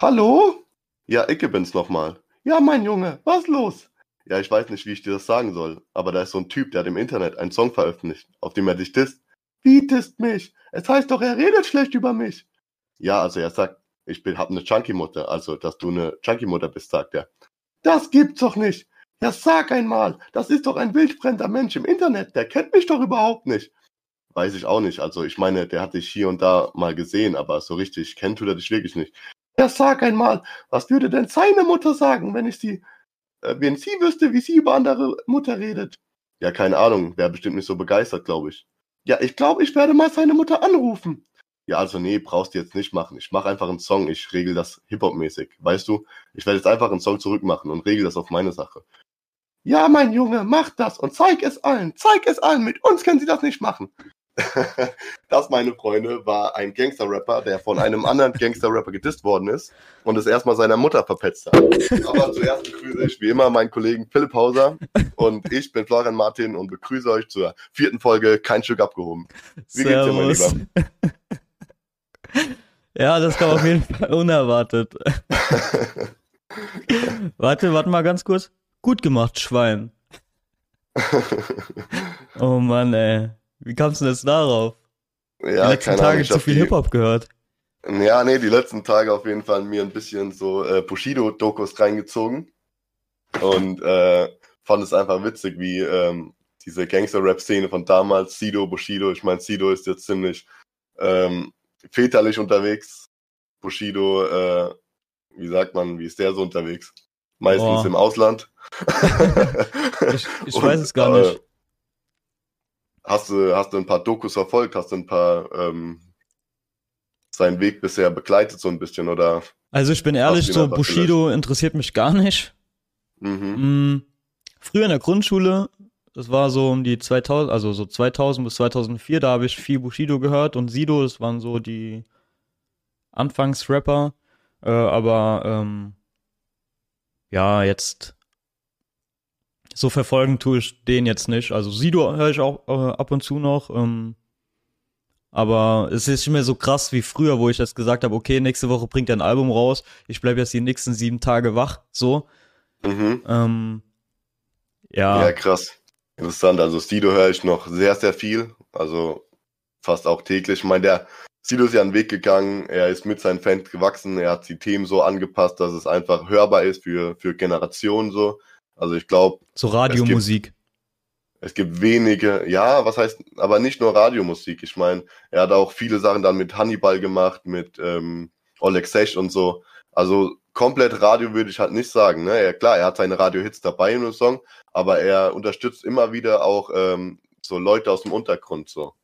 Hallo? Ja, Icke bin's nochmal. Ja, mein Junge, was los? Ja, ich weiß nicht, wie ich dir das sagen soll, aber da ist so ein Typ, der hat im Internet einen Song veröffentlicht, auf dem er dich disst. Wie disst mich? Es heißt doch, er redet schlecht über mich. Ja, also er sagt, ich bin, hab eine Junkie-Mutter, also dass du eine Junkie-Mutter bist, sagt er. Das gibt's doch nicht. Ja, sag einmal, das ist doch ein wildfremder Mensch im Internet, der kennt mich doch überhaupt nicht. Weiß ich auch nicht. Also ich meine, der hat dich hier und da mal gesehen, aber so richtig kennt tut er dich wirklich nicht. Ja, sag einmal, was würde denn seine Mutter sagen, wenn ich sie, äh, wenn sie wüsste, wie sie über andere Mutter redet? Ja, keine Ahnung, wäre bestimmt nicht so begeistert, glaube ich. Ja, ich glaube, ich werde mal seine Mutter anrufen. Ja, also nee, brauchst du jetzt nicht machen. Ich mache einfach einen Song, ich regel das Hip-Hop-mäßig. Weißt du, ich werde jetzt einfach einen Song zurückmachen und regel das auf meine Sache. Ja, mein Junge, mach das und zeig es allen, zeig es allen, mit uns können sie das nicht machen. das, meine Freunde, war ein Gangster-Rapper, der von einem anderen Gangster-Rapper gedisst worden ist und es erstmal seiner Mutter verpetzt hat. Aber zuerst begrüße ich wie immer meinen Kollegen Philipp Hauser und ich bin Florian Martin und begrüße euch zur vierten Folge Kein Stück abgehoben. Wie Servus. geht's dir, mein Lieber? ja, das kam auf jeden Fall unerwartet. warte, warte mal ganz kurz. Gut gemacht, Schwein. oh Mann, ey. Wie kamst du denn jetzt darauf? Ja, die letzten Tage Ahnung, zu viel Hip-Hop gehört. Ja, nee, die letzten Tage auf jeden Fall mir ein bisschen so äh, Bushido-Dokus reingezogen. Und äh, fand es einfach witzig, wie ähm, diese Gangster-Rap-Szene von damals, Sido, Bushido, ich meine, Sido ist jetzt ziemlich ähm, väterlich unterwegs. Bushido, äh, wie sagt man, wie ist der so unterwegs? Meistens oh. im Ausland. ich, ich Und, weiß es gar nicht. Hast du, hast du ein paar Dokus verfolgt? Hast du ein paar ähm, seinen Weg bisher begleitet so ein bisschen oder? Also ich bin ehrlich, so Bushido gelöscht? interessiert mich gar nicht. Mhm. Mm, früher in der Grundschule, das war so um die 2000, also so 2000 bis 2004, da habe ich viel Bushido gehört und Sido, das waren so die Anfangsrapper. Äh, aber ähm, ja, jetzt so verfolgen tue ich den jetzt nicht. Also Sido höre ich auch äh, ab und zu noch. Ähm, aber es ist nicht mehr so krass wie früher, wo ich jetzt gesagt habe, okay, nächste Woche bringt er ein Album raus. Ich bleibe jetzt die nächsten sieben Tage wach. So. Mhm. Ähm, ja. Ja, krass. Interessant. Also Sido höre ich noch sehr, sehr viel. Also fast auch täglich. Ich meine, der Sido ist ja einen Weg gegangen. Er ist mit seinen Fans gewachsen. Er hat die Themen so angepasst, dass es einfach hörbar ist für, für Generationen so. Also ich glaube. So Radiomusik. Es, es gibt wenige, ja, was heißt, aber nicht nur Radiomusik. Ich meine, er hat auch viele Sachen dann mit Hannibal gemacht, mit ähm, Oleg Sesh und so. Also komplett Radio würde ich halt nicht sagen. Ne? Ja, klar, er hat seine Radio-Hits dabei in dem Song, aber er unterstützt immer wieder auch ähm, so Leute aus dem Untergrund so.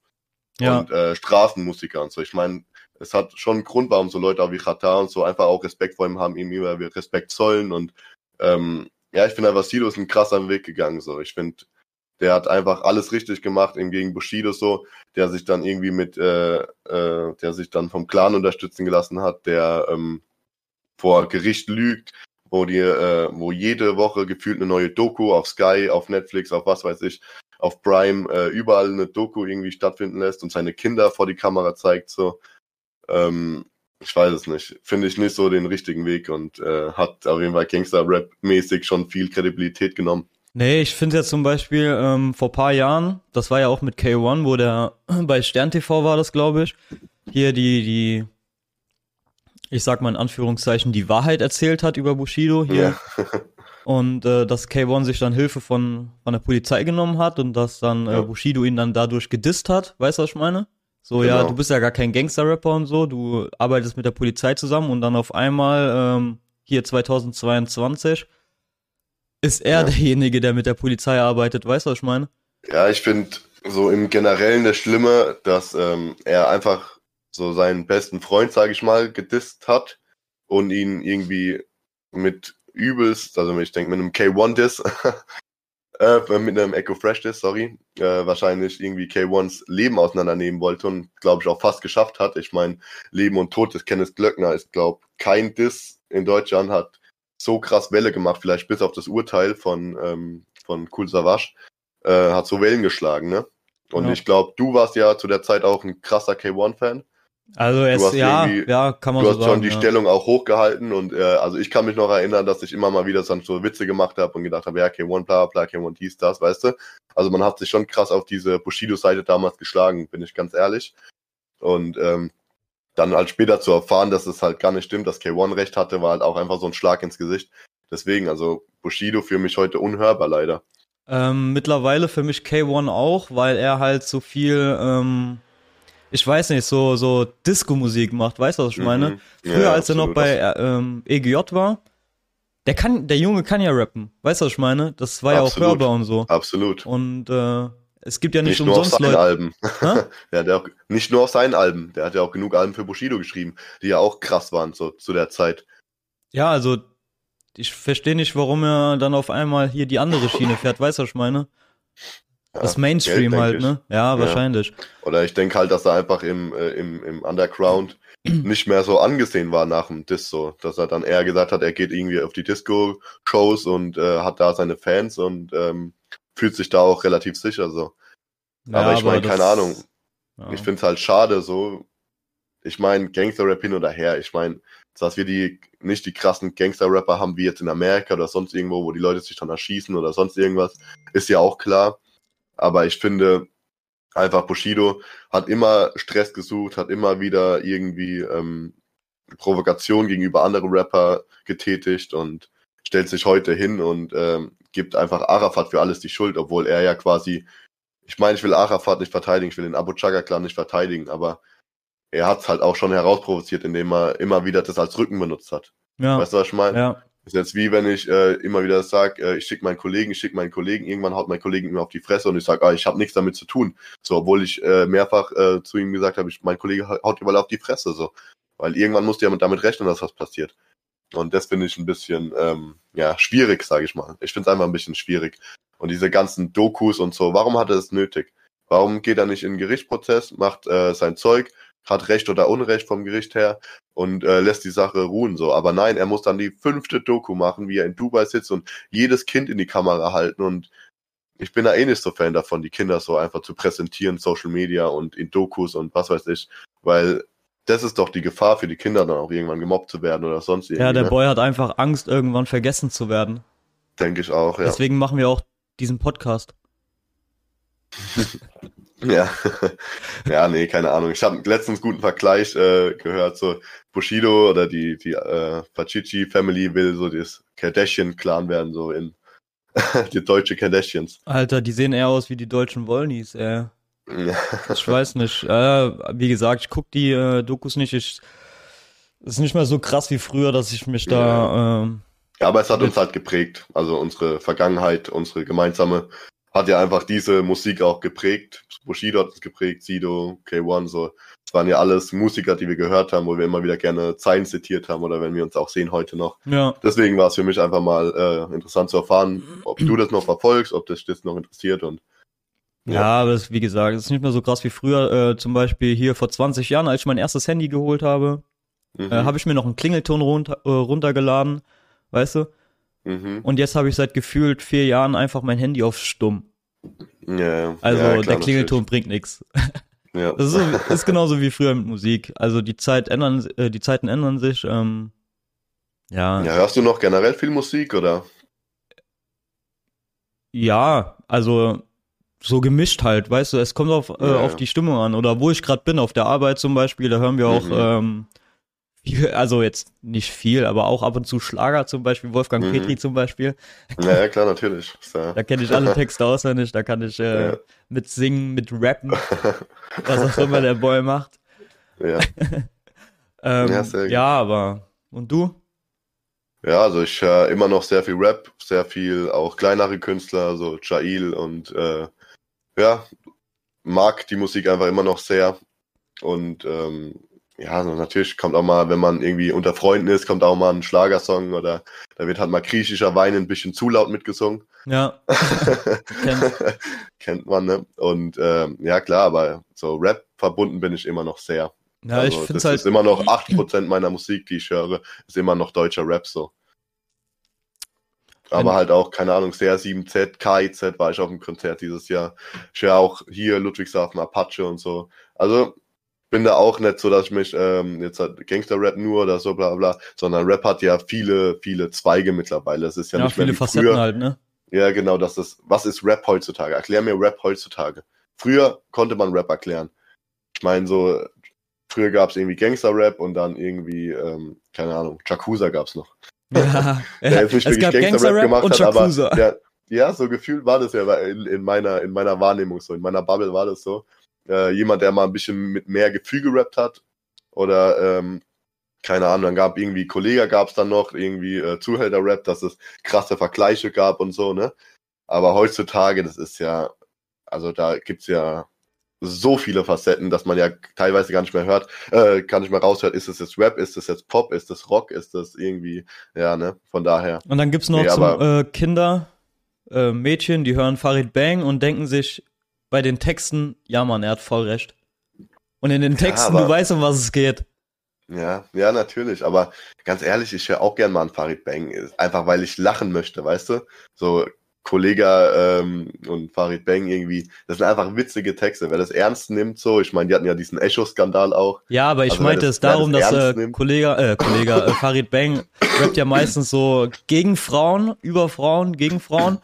Ja. Und äh, Straßenmusiker und so. Ich meine, es hat schon einen Grund, warum so Leute auch wie Chata und so einfach auch Respekt vor ihm haben, ihm immer Respekt zollen und ähm, ja, ich finde einfach, Sido ist einen krassen Weg gegangen. So, ich finde, der hat einfach alles richtig gemacht, im gegen Bushido so, der sich dann irgendwie mit, äh, äh, der sich dann vom Clan unterstützen gelassen hat, der ähm, vor Gericht lügt, wo die, äh, wo jede Woche gefühlt eine neue Doku auf Sky, auf Netflix, auf was weiß ich, auf Prime, äh, überall eine Doku irgendwie stattfinden lässt und seine Kinder vor die Kamera zeigt so. Ähm, ich weiß es nicht. Finde ich nicht so den richtigen Weg und äh, hat auf jeden Fall Gangster-Rap-mäßig schon viel Kredibilität genommen. Nee, ich finde ja zum Beispiel ähm, vor paar Jahren, das war ja auch mit K1, wo der bei Stern TV war das, glaube ich, hier die, die, ich sag mal in Anführungszeichen, die Wahrheit erzählt hat über Bushido hier. Ja. und äh, dass K1 sich dann Hilfe von, von der Polizei genommen hat und dass dann äh, Bushido ihn dann dadurch gedisst hat. Weißt du, was ich meine? So, genau. ja, du bist ja gar kein Gangster-Rapper und so, du arbeitest mit der Polizei zusammen und dann auf einmal, ähm, hier 2022, ist er ja. derjenige, der mit der Polizei arbeitet, weißt du, was ich meine? Ja, ich finde so im Generellen das Schlimme, dass ähm, er einfach so seinen besten Freund, sage ich mal, gedisst hat und ihn irgendwie mit übelst, also ich denke mit einem K1-Diss äh, mit einem Echo Fresh Disk, sorry, äh, wahrscheinlich irgendwie K1s Leben auseinandernehmen wollte und glaube ich auch fast geschafft hat. Ich meine, Leben und Tod des Kenneth Glöckner ist, glaube kein Diss in Deutschland hat so krass Welle gemacht, vielleicht bis auf das Urteil von, ähm, von Cool Savage, äh, hat so Wellen geschlagen, ne? Und ja. ich glaube, du warst ja zu der Zeit auch ein krasser K1-Fan. Also es, ja, ja, kann man Du so hast sagen. schon die ja. Stellung auch hochgehalten und äh, also ich kann mich noch erinnern, dass ich immer mal wieder dann so Witze gemacht habe und gedacht habe, ja, K1 bla bla, K1 dies, das, weißt du? Also man hat sich schon krass auf diese Bushido-Seite damals geschlagen, bin ich ganz ehrlich. Und ähm, dann halt später zu erfahren, dass es halt gar nicht stimmt, dass K1 recht hatte, war halt auch einfach so ein Schlag ins Gesicht. Deswegen, also Bushido für mich heute unhörbar leider. Ähm, mittlerweile für mich K1 auch, weil er halt so viel, ähm, ich weiß nicht, so, so Disco-Musik macht, weißt du, was ich meine? Mhm. Früher, Ja, als er noch absolut. bei äh, ähm, EGJ war, der kann, der Junge kann ja rappen, weißt du, was ich meine? Das war ja auch Absolut. hörbar und so. Absolut. Und äh, es gibt ja nicht, Nicht, nur auf umsonst seinen Leute. Alben. Hä? der ja auch, nicht nur auf seinen Alben. Der hat ja auch genug Alben für Bushido geschrieben, die ja auch krass waren so, zu der Zeit. Ja, also ich verstehe nicht, warum er dann auf einmal hier die andere Schiene fährt, weißt du, was ich meine? Ja, das Mainstream Geld, halt, ne? Ja, wahrscheinlich. Oder ich denke halt, dass er einfach im, äh, im, im Underground nicht mehr so angesehen war nach dem Diss so. Dass er dann eher gesagt hat, er geht irgendwie auf die Disco-Shows und äh, hat da seine Fans und ähm, fühlt sich da auch relativ sicher so. Ja, aber ich meine, das- keine Ahnung. Ja. Ich finde es halt schade so. Ich meine, Gangster-Rap hin oder her. Ich meine, dass wir die nicht die krassen Gangster-Rapper haben wie jetzt in Amerika oder sonst irgendwo, wo die Leute sich dann erschießen oder sonst irgendwas, ist ja auch klar. Aber ich finde einfach Bushido hat immer Stress gesucht, hat immer wieder irgendwie ähm, Provokation gegenüber anderen Rapper getätigt und stellt sich heute hin und ähm, gibt einfach Arafat für alles die Schuld, obwohl er ja quasi ich meine, ich will Arafat nicht verteidigen, ich will den Abu Chaka-Clan nicht verteidigen, aber er hat es halt auch schon herausprovoziert, indem er immer wieder das als Rücken benutzt hat. ja, Weißt du, was ich meine? ja, Ist jetzt wie wenn ich äh, immer wieder sage, äh, ich schicke meinen Kollegen, ich schicke meinen Kollegen, irgendwann haut mein Kollegen mir auf die Fresse und ich sage, ah, ich habe nichts damit zu tun. So, obwohl ich äh, mehrfach äh, zu ihm gesagt habe, mein Kollege ha- haut überall auf die Fresse. So. Weil irgendwann musst du ja mit, damit rechnen, dass was passiert. Und das finde ich ein bisschen ähm, ja, schwierig, sage ich mal. Ich finde es einfach ein bisschen schwierig. Und diese ganzen Dokus und so, warum hat er es nötig? Warum geht er nicht in den Gerichtsprozess, macht äh, sein Zeug, hat Recht oder Unrecht vom Gericht her und äh, lässt die Sache ruhen so. Aber nein, er muss dann die fünfte Doku machen, wie er in Dubai sitzt und jedes Kind in die Kamera halten und ich bin da eh nicht so Fan davon, die Kinder so einfach zu präsentieren, Social Media und in Dokus und was weiß ich, weil das ist doch die Gefahr für die Kinder dann auch irgendwann gemobbt zu werden oder sonst irgendwie. ja, der ne? Boy hat einfach Angst, irgendwann vergessen zu werden. Denke ich auch, ja. Deswegen machen wir auch diesen Podcast. Ja, ja, nee, keine Ahnung. Ich habe letztens guten Vergleich äh, gehört, so Bushido oder die die äh, Pachichi Family will so das Kardashian Clan werden, so in die deutsche Kardashians. Alter, die sehen eher aus wie die deutschen Wollnies, ey. Ja, Ich weiß nicht. Äh, wie gesagt, ich guck die äh, Dokus nicht. Ich, ist nicht mehr so krass wie früher, dass ich mich da. Ähm, aber es hat uns halt geprägt. Also unsere Vergangenheit, unsere gemeinsame, hat ja einfach diese Musik auch geprägt. Bushido hat es geprägt, Sido, K1, so. Es waren ja alles Musiker, die wir gehört haben, wo wir immer wieder gerne Zeilen zitiert haben oder wenn wir uns auch sehen heute noch. ja. Deswegen war es für mich einfach mal äh, interessant zu erfahren, ob du das noch verfolgst, ob dich das noch interessiert und Ja, aber es, wie gesagt, es ist nicht mehr so krass wie früher. Äh, zum Beispiel hier vor 20 Jahren, als ich mein erstes Handy geholt habe, mhm, äh, habe ich mir noch einen Klingelton runter, äh, runtergeladen, weißt du? Mhm, Und jetzt habe ich seit gefühlt vier Jahren einfach mein Handy auf stumm. ja, ja, Also ja, klar, der Klingelton bringt nichts. natürlich. Ja. Das ist, so, ist genauso wie früher mit Musik. Also die Zeit ändern, äh, die Zeiten ändern sich. Ähm, ja, ja, ja, hörst du noch generell viel Musik oder? also so gemischt halt, weißt du. Es kommt auf, äh, Ja, auf ja. die Stimmung an. Oder wo ich gerade bin, auf der Arbeit zum Beispiel, da hören wir auch, Mhm. ähm, viel, also jetzt nicht viel, aber auch ab und zu Schlager zum Beispiel, Wolfgang Mhm. Petri zum Beispiel. Ja, ja klar, natürlich. Ja- Da kenne ich alle Texte auswendig, da kann ich äh, Ja. mit singen, mit rappen, was auch immer der Boy macht. ja. Ähm, Ja, ja, aber und du? ja, also ich höre immer noch sehr viel Rap, sehr viel auch kleinere Künstler, so Jail und äh, ja, mag die Musik einfach immer noch sehr. Und ähm, ja, natürlich kommt auch mal, wenn man irgendwie unter Freunden ist, kommt auch mal ein Schlagersong oder da wird halt mal griechischer Wein ein bisschen zu laut mitgesungen. Ja, Kennt. Kennt man, ne? Und ähm, ja, klar, aber so Rap verbunden bin ich immer noch sehr. ja, also, ich finde es halt. ist immer noch 8% meiner Musik, die ich höre, ist immer noch deutscher Rap so. Aber Wenn- halt auch, keine Ahnung, CR7Z, KIZ war ich auf dem Konzert dieses Jahr. Ich höre auch hier Ludwigshafen, Apache und so. Also bin da auch nicht so, dass ich mich ähm, jetzt hat Gangster-Rap nur oder so bla bla, sondern Rap hat ja viele, viele Zweige mittlerweile. Es ist ja, Ja, nicht mehr viele wie Facetten früher. halt, ne? Ja, genau, das ist, was ist Rap heutzutage? Erklär mir Rap heutzutage. Früher konnte man Rap erklären. Ich meine, so, früher gab es irgendwie Gangster-Rap und dann irgendwie, ähm, keine Ahnung, Jakuza gab's noch. Ja, Der jetzt nicht es wirklich gab Gangster-Rap gemacht und hat, aber Yakuza. der, ja, so gefühlt war das ja in, in, meiner, in meiner Wahrnehmung so. In meiner Bubble war das so. Äh, jemand, der mal ein bisschen mit mehr Gefühl gerappt hat. Oder, ähm, keine Ahnung, dann gab irgendwie Kollega gab es dann noch, irgendwie äh, Zuhälter-Rap, dass es krasse Vergleiche gab und so, ne? Aber heutzutage, das ist ja, also da gibt's ja so viele Facetten, dass man ja teilweise gar nicht mehr hört, äh, gar nicht mehr raushört, ist es jetzt Rap, ist es jetzt Pop, ist es Rock, ist das irgendwie, ja, ne? Von daher. Und dann gibt's noch Nee, zum, aber- äh, Kinder, äh, Mädchen, die hören Farid Bang und denken sich bei den Texten, ja Mann, er hat voll recht. Und in den Texten, aber- du weißt, um was es geht. Ja, ja, natürlich. Aber ganz ehrlich, ich höre auch gern mal an Farid Bang. Ist Einfach weil ich lachen möchte, weißt du? So Kollege ähm, und Farid Bang irgendwie, das sind einfach witzige Texte. Wer das ernst nimmt, so, ich meine, die hatten ja diesen Echo-Skandal auch. Ja, aber ich Also, meinte das- es darum, das dass äh. Kollege, äh, Kollege äh, Farid Bang rappt ja meistens so gegen Frauen, über Frauen, gegen Frauen.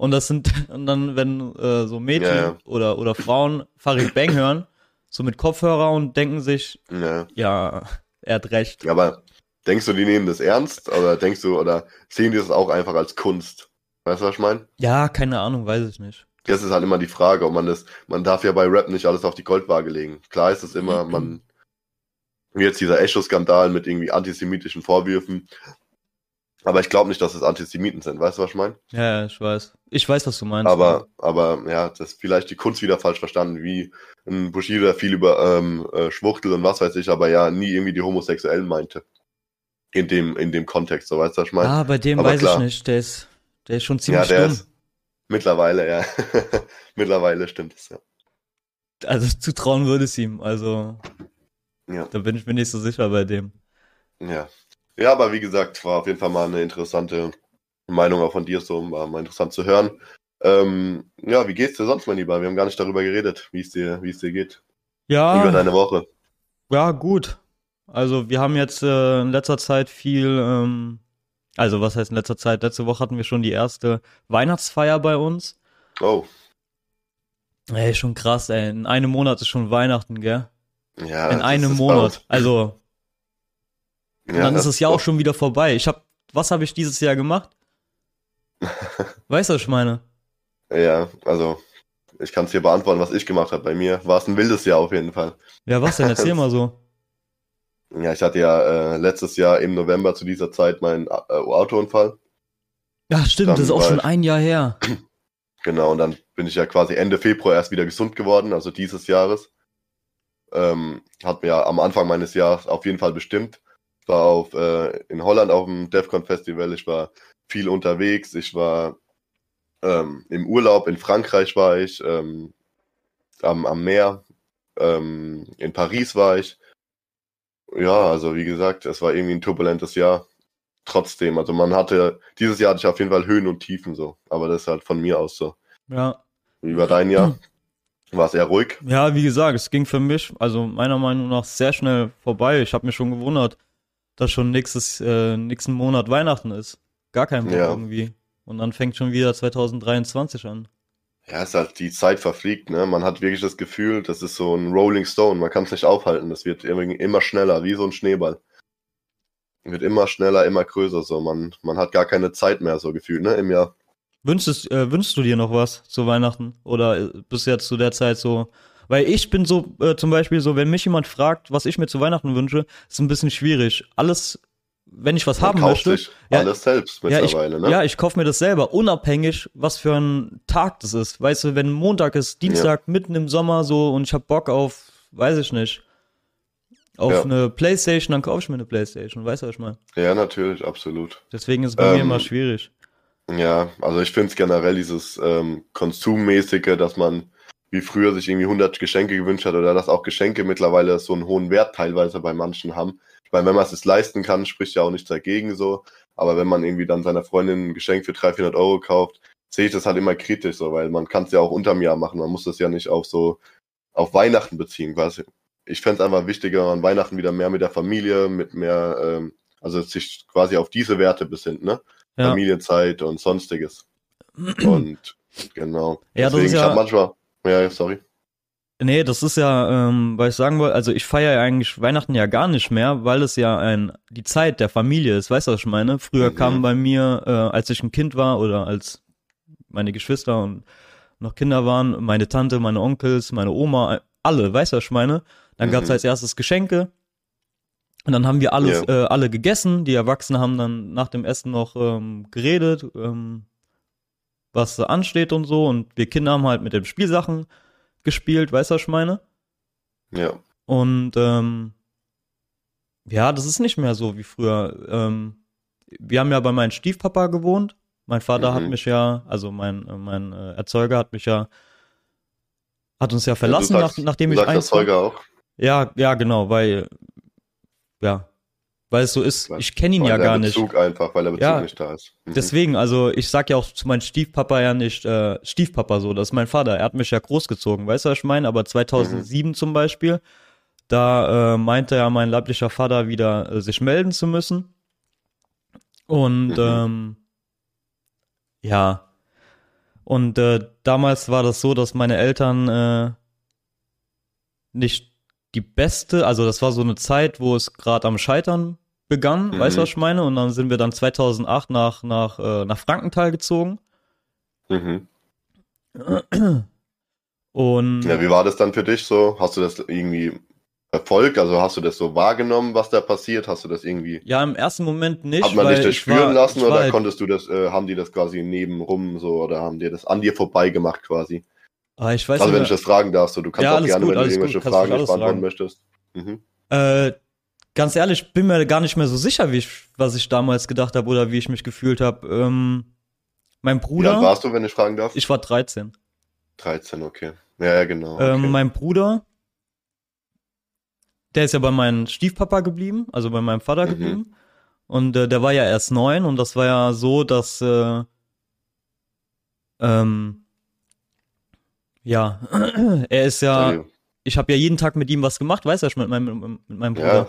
Und das sind, und dann, wenn äh, so Mädchen Ja, ja. oder oder Frauen Farid Bang hören, so mit Kopfhörer und denken sich, Ja. ja, er hat recht. Aber denkst du, die nehmen das ernst? Oder denkst du, oder sehen die das auch einfach als Kunst? Weißt du, was ich meine? Ja, keine Ahnung, weiß ich nicht. Das ist halt immer die Frage, ob man das, man darf ja bei Rap nicht alles auf die Goldwaage legen. Klar ist es immer, man, wie jetzt dieser Echo-Skandal mit irgendwie antisemitischen Vorwürfen. Aber ich glaube nicht, dass es Antisemiten sind, weißt du, was ich meine? Ja, ja, ich weiß. Ich weiß, was du meinst. Aber, aber ja, das ist vielleicht die Kunst wieder falsch verstanden, wie ein Bushido, viel über ähm, äh, Schwuchtel und was weiß ich, aber ja nie irgendwie die Homosexuellen meinte. In dem, in dem Kontext, so weißt du, was ich meine? ah, bei dem aber weiß klar. ich nicht. Der ist, der ist schon ja, ziemlich der dumm. ist mittlerweile, ja. mittlerweile stimmt es, ja. Also zutrauen würde es ihm. Also, Ja. da bin ich mir nicht so sicher bei dem. Ja. Ja, aber wie gesagt, war auf jeden Fall mal eine interessante Meinung auch von dir, so war mal interessant zu hören. Ähm, ja, wie geht's dir sonst, mein Lieber? Wir haben gar nicht darüber geredet, wie es dir, wie es dir geht. Ja. Über deine Woche. Ja, gut. Also wir haben jetzt äh, in letzter Zeit viel, ähm, also was heißt in letzter Zeit? Letzte Woche hatten wir schon die erste Weihnachtsfeier bei uns. Oh, Ey, schon krass, ey. In einem Monat ist schon Weihnachten, gell? ja. In einem Monat. laut. Also, Ja, dann ist das das Jahr auch schon wieder vorbei. Ich hab, was habe ich dieses Jahr gemacht? Weißt du, was ich meine? Ja, also ich kann es dir beantworten, was ich gemacht habe. Bei mir war es ein wildes Jahr auf jeden Fall. Ja, was denn? Erzähl mal so. Ja, ich hatte ja äh, letztes Jahr im November zu dieser Zeit meinen äh, Autounfall. Ja, stimmt, Dann das ist auch schon ich- ein Jahr her. Genau, und dann bin ich ja quasi Ende Februar erst wieder gesund geworden, also dieses Jahres. Ähm, hat mir ja am Anfang meines Jahres auf jeden Fall bestimmt. Ich war auf, äh, in Holland auf dem DEFCON Festival, ich war viel unterwegs, ich war ähm, im Urlaub, in Frankreich war ich, ähm, am, am Meer, ähm, in Paris war ich. Ja, also wie gesagt, es war irgendwie ein turbulentes Jahr. Trotzdem, also man hatte, dieses Jahr hatte ich auf jeden Fall Höhen und Tiefen so, aber das ist halt von mir aus so. Ja. Wie war dein Jahr? War es eher ruhig? Ja, wie gesagt, es ging für mich, also meiner Meinung nach, sehr schnell vorbei. Ich habe mir schon gewundert, dass schon nächstes, äh, nächsten Monat Weihnachten ist. Gar kein Bock Ja. irgendwie. Und dann fängt schon wieder 2023 an. Ja, es ist halt, die Zeit verfliegt, ne? Man hat wirklich das Gefühl, das ist so ein Rolling Stone, man kann es nicht aufhalten. Das wird irgendwie immer schneller, wie so ein Schneeball. Wird immer schneller, immer größer, so. Man, man hat gar keine Zeit mehr, so gefühlt, ne? Im Jahr. Wünschst, äh, wünschst du dir noch was zu Weihnachten? Oder äh, bist du jetzt zu der Zeit so? Weil ich bin so, äh, zum Beispiel so, wenn mich jemand fragt, was ich mir zu Weihnachten wünsche, ist ein bisschen schwierig. Alles, wenn ich was Man haben möchte, sich ja, alles selbst ja, ich, mittlerweile, ne? ja, ich kaufe mir das selber, unabhängig, was für ein Tag das ist. Weißt du, wenn Montag ist, Dienstag, mitten im Sommer so und ich hab Bock auf, weiß ich nicht, auf Ja. eine Playstation, dann kaufe ich mir eine Playstation, weißt du, was ich meine? Ja, natürlich, absolut. Deswegen ist es bei mir Ähm, immer schwierig. Ja, also ich finde es generell dieses ähm, Konsummäßige, dass man wie früher sich irgendwie 100 Geschenke gewünscht hat oder dass auch Geschenke mittlerweile so einen hohen Wert teilweise bei manchen haben. Ich meine, wenn man es sich leisten kann, spricht ja auch nichts dagegen so. Aber wenn man irgendwie dann seiner Freundin ein Geschenk für 300, 400 Euro kauft, sehe ich das halt immer kritisch so, weil man kann es ja auch unterm Jahr machen. Man muss das ja nicht auf so auf Weihnachten beziehen quasi. ich fände es einfach wichtiger, an Weihnachten wieder mehr mit der Familie, mit mehr, ähm, also sich quasi auf diese Werte besinnt, ne? Ja. Familienzeit und sonstiges. Und genau. Ja, das Deswegen, ist ich ja- hab manchmal, ja, sorry. Nee, das ist ja, ähm, weil ich sagen wollte, also ich feiere ja eigentlich Weihnachten ja gar nicht mehr, weil es ja ein die Zeit der Familie ist, weißt du, was ich meine? Früher Mhm. kamen bei mir, äh, als ich ein Kind war oder als meine Geschwister und noch Kinder waren, meine Tante, meine Onkels, meine Oma, alle, weißt du, was ich meine? Dann Mhm. gab's als erstes Geschenke und dann haben wir alles, Ja. äh, alle gegessen. Die Erwachsenen haben dann nach dem Essen noch ähm, geredet, ähm, was so ansteht und so und wir Kinder haben halt mit den Spielsachen gespielt, weißt du, was ich meine? Ja. Und ähm, ja, das ist nicht mehr so wie früher. Ähm, wir haben ja bei meinem Stiefpapa gewohnt. Mein Vater hat Mhm. mich ja, also mein, äh, mein äh, Erzeuger hat mich ja, hat uns ja Ja, verlassen, du sagst, nach, nachdem ich das Holger auch. Ja, ja, genau, weil, ja, weil es so ist, ich kenne ihn weil ja gar nicht. Bezug einfach, weil der Bezug Ja. nicht da ist. Mhm. Deswegen, also ich sag ja auch zu meinem Stiefpapa ja nicht äh, Stiefpapa so, das ist mein Vater. Er hat mich ja großgezogen, weißt du, was ich meine? Aber 2007 zum Beispiel, da äh, meinte ja mein leiblicher Vater wieder, äh, sich melden zu müssen. Und Mhm. ähm, ja, und äh, damals war das so, dass meine Eltern äh, nicht die beste, also das war so eine Zeit, wo es gerade am Scheitern begann, Mhm. weißt du, was ich meine? Und dann sind wir dann 2008 nach, nach, äh, nach Frankenthal gezogen. Mhm. Und Ja, wie war das dann für dich so? Hast du das irgendwie verfolgt? Also hast du das so wahrgenommen, was da passiert? Hast du das irgendwie, ja, im ersten Moment nicht. hat man dich das spüren war, lassen oder halt, konntest du das, äh, haben die das quasi nebenrum so oder haben die das an dir vorbei gemacht quasi? Ah, ich weiß Also wenn ich das fragen darfst, so, du kannst Ja, auch gerne, gut, wenn du irgendwelche gut, Fragen nicht beantworten möchtest. Mhm. Äh, ganz ehrlich, bin mir gar nicht mehr so sicher, wie ich, was ich damals gedacht habe oder wie ich mich gefühlt habe. Ähm, mein Wie alt Bruder, warst du, wenn ich fragen darf? ich war 13. 13, okay. Ja, ja, genau. Okay. Ähm, mein Bruder, der ist ja bei meinem Stiefpapa geblieben, also bei meinem Vater Mhm. geblieben. Und äh, der war ja erst neun und das war ja so, dass äh, ähm, ja, er ist ja, Sorry. ich habe ja jeden Tag mit ihm was gemacht, weißt du, mit meinem, mit meinem Bruder. ja,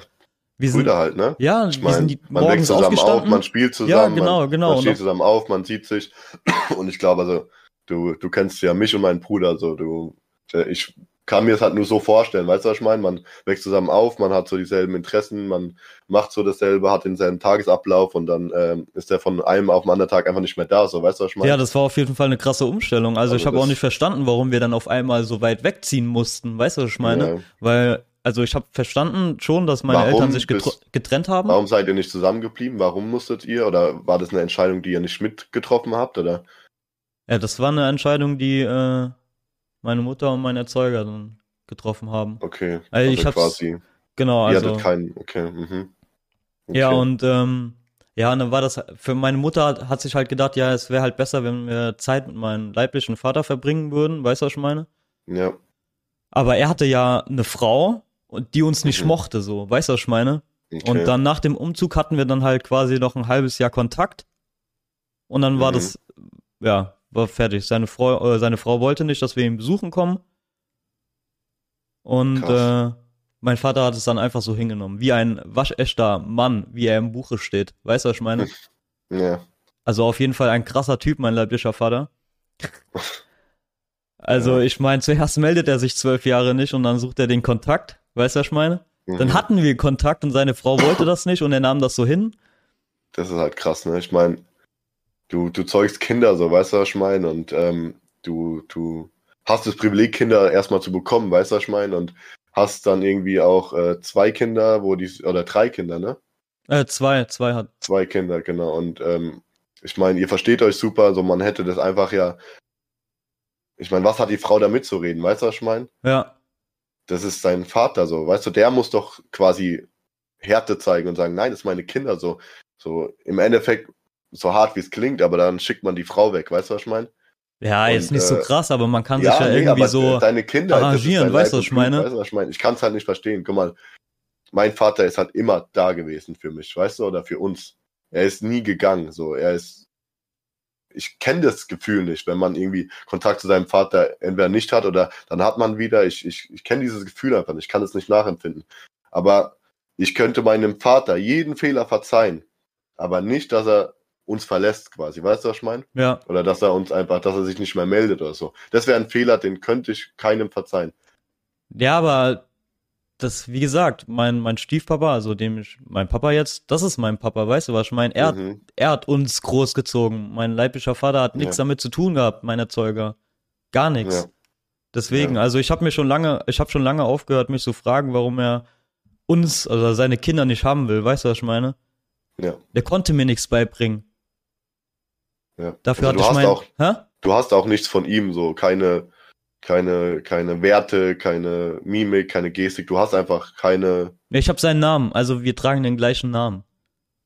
wir sind, Brüder halt, ne? ja, Ich sind die man wächst morgens zusammen auf, man spielt zusammen, Ja, genau, man, genau. man steht zusammen auf, man sieht sich. Und ich glaube, also, du, du kennst ja mich und meinen Bruder, so, du, äh, ich kann mir das halt nur so vorstellen, weißt du, was ich meine? Man wächst zusammen auf, man hat so dieselben Interessen, man macht so dasselbe, hat denselben Tagesablauf und dann ähm, ist der von einem auf den anderen Tag einfach nicht mehr da, so, weißt du, was ich meine? Ja, das war auf jeden Fall eine krasse Umstellung. Also, Also ich habe auch nicht verstanden, warum wir dann auf einmal so weit wegziehen mussten. Weißt du, was ich meine? Ja. Weil, also ich habe verstanden schon, dass meine Warum Eltern sich bist- getrennt haben. Warum seid ihr nicht zusammengeblieben? Warum musstet ihr? Oder war das eine Entscheidung, die ihr nicht mitgetroffen habt? Oder? Ja, das war eine Entscheidung, die äh, meine Mutter und mein Erzeuger dann getroffen haben. Okay. Also ich hab's- quasi. Genau, ihr also. keinen. Okay. Mhm. okay. Ja, und ähm, ja, und dann war das, für meine Mutter hat, hat sich halt gedacht, ja, es wäre halt besser, wenn wir Zeit mit meinem leiblichen Vater verbringen würden, weißt du, was ich meine? Ja. Aber er hatte ja eine Frau, und die uns nicht Mhm. mochte, so, weißt du, was ich meine? Okay. Und dann nach dem Umzug hatten wir dann halt quasi noch ein halbes Jahr Kontakt. Und dann war Mhm. das, ja, war fertig. Seine Frau, äh, seine Frau wollte nicht, dass wir ihn besuchen kommen. Und äh, mein Vater hat es dann einfach so hingenommen. Wie ein waschechter Mann, wie er im Buche steht. Weißt du, was ich meine? ja. Also auf jeden Fall ein krasser Typ, mein leiblicher Vater. Also Ja. ich meine, zuerst meldet er sich zwölf Jahre nicht und dann sucht er den Kontakt. Weißt du, was ich meine? Dann Mhm. hatten wir Kontakt und seine Frau wollte das nicht und er nahm das so hin. Das ist halt krass, ne? Ich meine, du, du zeugst Kinder, so, weißt du, was ich meine? Und ähm, du, du hast das Privileg, Kinder erstmal zu bekommen, weißt du, was ich meine? Und hast dann irgendwie auch äh, zwei Kinder, wo die, oder drei Kinder, ne? Äh, zwei, zwei hat. Zwei Kinder, genau. Und ähm, ich meine, ihr versteht euch super, so man hätte das einfach ja. Ich meine, was hat die Frau da mitzureden, weißt du, was ich meine? Ja, Das ist sein Vater so, weißt du, der muss doch quasi Härte zeigen und sagen, nein, das sind meine Kinder so. So im Endeffekt, so hart wie es klingt, aber dann schickt man die Frau weg, weißt du, was ich meine? ja, Und, jetzt nicht so äh, krass, aber man kann sich ja nee, irgendwie so. deine Kinder arrangieren, weißt du, was ich und meine? Weißt du, was ich meine? Ich kann es halt nicht verstehen. Guck mal, mein Vater ist halt immer da gewesen für mich, weißt du, oder für uns. Er ist nie gegangen, so. Er ist ich kenne das Gefühl nicht, wenn man irgendwie Kontakt zu seinem Vater entweder nicht hat oder dann hat man wieder, ich, ich, ich kenne dieses Gefühl einfach nicht, ich kann es nicht nachempfinden. Aber ich könnte meinem Vater jeden Fehler verzeihen, aber nicht, dass er uns verlässt quasi. Weißt du, was ich meine? Ja. Oder dass er uns einfach, dass er sich nicht mehr meldet oder so. Das wäre ein Fehler, den könnte ich keinem verzeihen. Ja, aber das, wie gesagt, mein, mein Stiefpapa, also dem ich, mein Papa jetzt, das ist mein Papa, weißt du was ich meine? Er, Mhm. er hat uns großgezogen. Mein leiblicher Vater hat nichts Ja. damit zu tun gehabt, mein Erzeuger. Gar nichts. Ja. Deswegen, Ja. also ich habe mir schon lange, ich habe schon lange aufgehört, mich zu fragen, warum er uns, also seine Kinder nicht haben will. Weißt du, was ich meine? Ja. Der konnte mir nichts beibringen. Ja. Dafür also hatte ich hast mein, auch, hä? du hast auch nichts von ihm, so keine, keine, keine Werte, keine Mimik, keine Gestik. Du hast einfach keine. Ich habe seinen Namen, also wir tragen den gleichen Namen.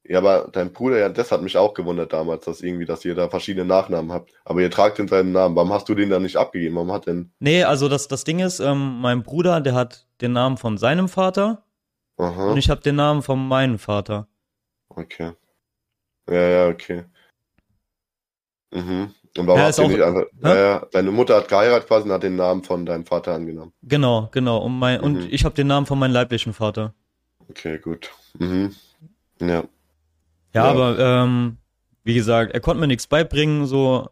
Ja, aber dein Bruder, ja, das hat mich auch gewundert damals, dass irgendwie, dass ihr da verschiedene Nachnamen habt. Aber ihr tragt in seinen Namen. Warum hast du den dann nicht abgegeben? Warum hat denn? Nee, also das, das Ding ist, ähm, mein Bruder, der hat den Namen von seinem Vater Aha. und ich habe den Namen von meinem Vater. Okay. Ja, ja, okay. Mhm. Und warum Ja, hast du auch- nicht einfach. Hä? Ja, ja, deine Mutter hat geheiratet quasi und hat den Namen von deinem Vater angenommen. Genau, genau. Und, mein, Mhm. und ich habe den Namen von meinem leiblichen Vater. Okay, gut. Mhm. Ja. Ja, Ja. aber ähm, wie gesagt, er konnte mir nichts beibringen. So,